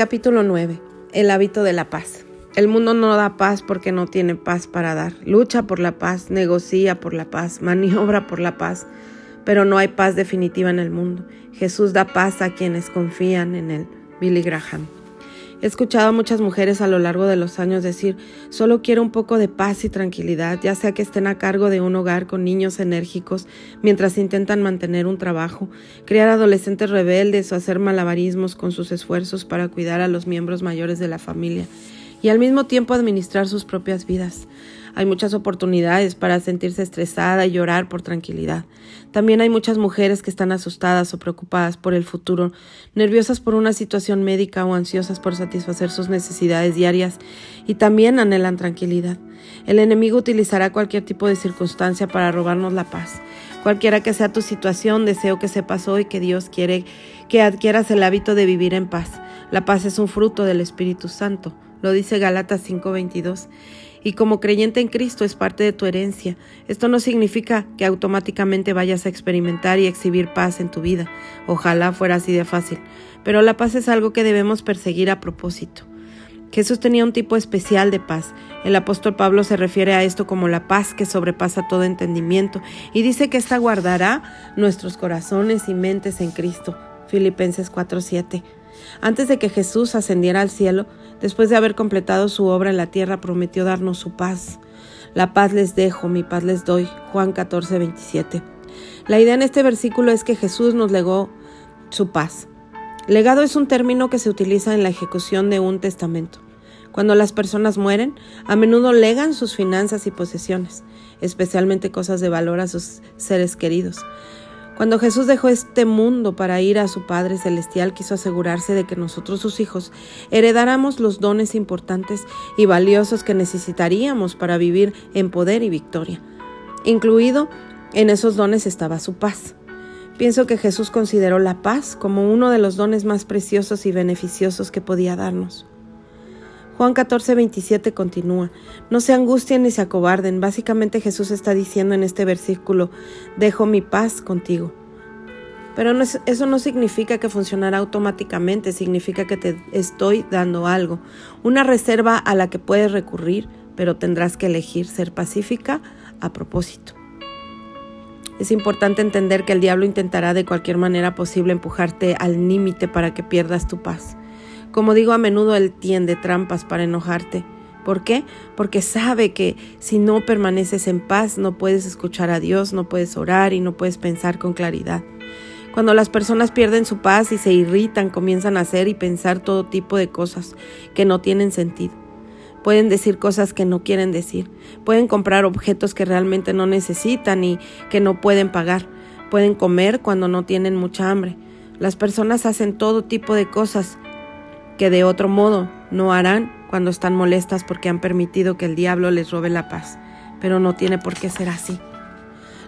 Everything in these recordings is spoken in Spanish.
Capítulo 9. El hábito de la paz. El mundo no da paz porque no tiene paz para dar. Lucha por la paz, negocia por la paz, maniobra por la paz, pero no hay paz definitiva en el mundo. Jesús da paz a quienes confían en él. Billy Graham. He escuchado a muchas mujeres a lo largo de los años decir, solo quiero un poco de paz y tranquilidad, ya sea que estén a cargo de un hogar con niños enérgicos mientras intentan mantener un trabajo, criar adolescentes rebeldes o hacer malabarismos con sus esfuerzos para cuidar a los miembros mayores de la familia y al mismo tiempo administrar sus propias vidas. Hay muchas oportunidades para sentirse estresada y llorar por tranquilidad. También hay muchas mujeres que están asustadas o preocupadas por el futuro, nerviosas por una situación médica o ansiosas por satisfacer sus necesidades diarias y también anhelan tranquilidad. El enemigo utilizará cualquier tipo de circunstancia para robarnos la paz. Cualquiera que sea tu situación, deseo que sepas hoy que Dios quiere que adquieras el hábito de vivir en paz. La paz es un fruto del Espíritu Santo, lo dice Galatas 5:22 y como creyente en Cristo es parte de tu herencia. Esto no significa que automáticamente vayas a experimentar y exhibir paz en tu vida. Ojalá fuera así de fácil. Pero la paz es algo que debemos perseguir a propósito. Jesús tenía un tipo especial de paz. El apóstol Pablo se refiere a esto como la paz que sobrepasa todo entendimiento y dice que ésta guardará nuestros corazones y mentes en Cristo. Filipenses 4:7. Antes de que Jesús ascendiera al cielo, después de haber completado su obra en la tierra, prometió darnos su paz. La paz les dejo, mi paz les doy. Juan 14, 27. La idea en este versículo es que Jesús nos legó su paz. Legado es un término que se utiliza en la ejecución de un testamento. Cuando las personas mueren, a menudo legan sus finanzas y posesiones, especialmente cosas de valor a sus seres queridos. Cuando Jesús dejó este mundo para ir a su Padre Celestial, quiso asegurarse de que nosotros, sus hijos, heredáramos los dones importantes y valiosos que necesitaríamos para vivir en poder y victoria. Incluido en esos dones estaba su paz. Pienso que Jesús consideró la paz como uno de los dones más preciosos y beneficiosos que podía darnos. Juan 14, 27 continúa, no se angustien ni se acobarden. Básicamente Jesús está diciendo en este versículo, dejo mi paz contigo. Pero eso no significa que funcionará automáticamente, significa que te estoy dando algo, una reserva a la que puedes recurrir, pero tendrás que elegir ser pacífica a propósito. Es importante entender que el diablo intentará de cualquier manera posible empujarte al límite para que pierdas tu paz. Como digo, a menudo él tiende trampas para enojarte. ¿Por qué? Porque sabe que si no permaneces en paz no puedes escuchar a Dios, no puedes orar y no puedes pensar con claridad. Cuando las personas pierden su paz y se irritan, comienzan a hacer y pensar todo tipo de cosas que no tienen sentido. Pueden decir cosas que no quieren decir. Pueden comprar objetos que realmente no necesitan y que no pueden pagar. Pueden comer cuando no tienen mucha hambre. Las personas hacen todo tipo de cosas que de otro modo no harán cuando están molestas porque han permitido que el diablo les robe la paz. Pero no tiene por qué ser así.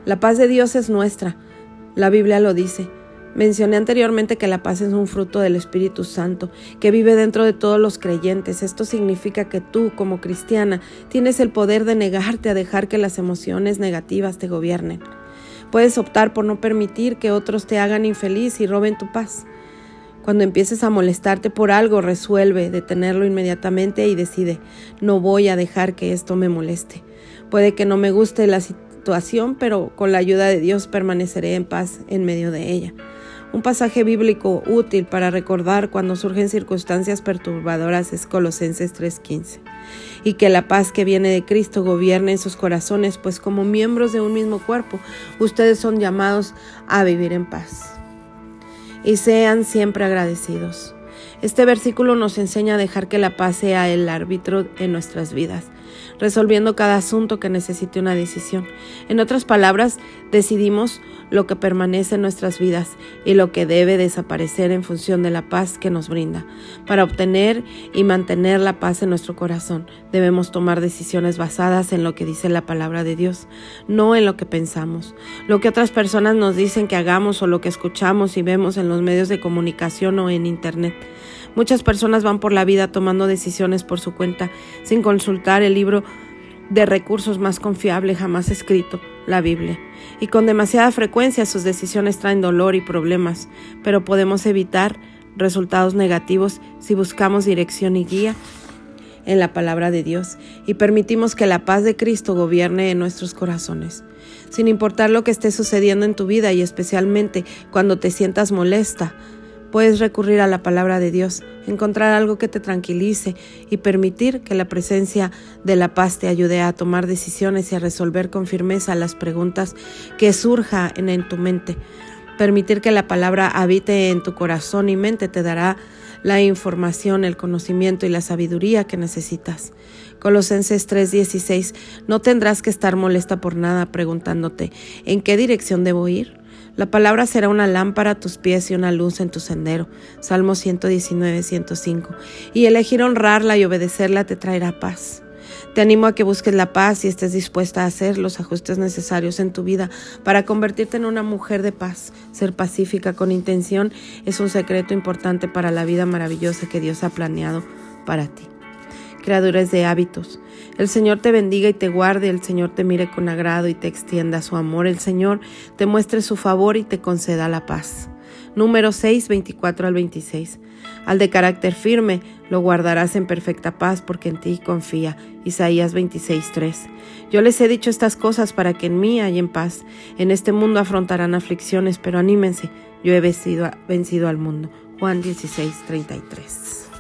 La paz de Dios es nuestra. La Biblia lo dice. Mencioné anteriormente que la paz es un fruto del Espíritu Santo, que vive dentro de todos los creyentes. Esto significa que tú, como cristiana, tienes el poder de negarte a dejar que las emociones negativas te gobiernen. Puedes optar por no permitir que otros te hagan infeliz y roben tu paz. Cuando empieces a molestarte por algo, resuelve detenerlo inmediatamente y decide, no voy a dejar que esto me moleste. Puede que no me guste la situación, pero con la ayuda de Dios permaneceré en paz en medio de ella. Un pasaje bíblico útil para recordar cuando surgen circunstancias perturbadoras es Colosenses 3:15. Y que la paz que viene de Cristo gobierne en sus corazones, pues como miembros de un mismo cuerpo, ustedes son llamados a vivir en paz y sean siempre agradecidos. Este versículo nos enseña a dejar que la paz sea el árbitro en nuestras vidas, resolviendo cada asunto que necesite una decisión. En otras palabras, decidimos lo que permanece en nuestras vidas y lo que debe desaparecer en función de la paz que nos brinda. Para obtener y mantener la paz en nuestro corazón, debemos tomar decisiones basadas en lo que dice la palabra de Dios, no en lo que pensamos, lo que otras personas nos dicen que hagamos o lo que escuchamos y vemos en los medios de comunicación o en Internet. Muchas personas van por la vida tomando decisiones por su cuenta sin consultar el libro de recursos más confiable jamás escrito, la Biblia. Y con demasiada frecuencia sus decisiones traen dolor y problemas, pero podemos evitar resultados negativos si buscamos dirección y guía en la palabra de Dios y permitimos que la paz de Cristo gobierne en nuestros corazones. Sin importar lo que esté sucediendo en tu vida y especialmente cuando te sientas molesta, puedes recurrir a la palabra de Dios, encontrar algo que te tranquilice y permitir que la presencia de la paz te ayude a tomar decisiones y a resolver con firmeza las preguntas que surja en, tu mente. Permitir que la palabra habite en tu corazón y mente te dará la información, el conocimiento y la sabiduría que necesitas. Colosenses 3:16, no tendrás que estar molesta por nada preguntándote, ¿en qué dirección debo ir? La palabra será una lámpara a tus pies y una luz en tu sendero. Salmo 119, 105. Y elegir honrarla y obedecerla te traerá paz. Te animo a que busques la paz y estés dispuesta a hacer los ajustes necesarios en tu vida para convertirte en una mujer de paz. Ser pacífica con intención es un secreto importante para la vida maravillosa que Dios ha planeado para ti. Creadores de hábitos. El Señor te bendiga y te guarde, el Señor te mire con agrado y te extienda su amor, el Señor te muestre su favor y te conceda la paz. Número 6, 24 al 26. Al de carácter firme lo guardarás en perfecta paz porque en ti confía. Isaías 26, 3. Yo les he dicho estas cosas para que en mí en paz. En este mundo afrontarán aflicciones, pero anímense, yo he vencido al mundo. Juan 16, 33.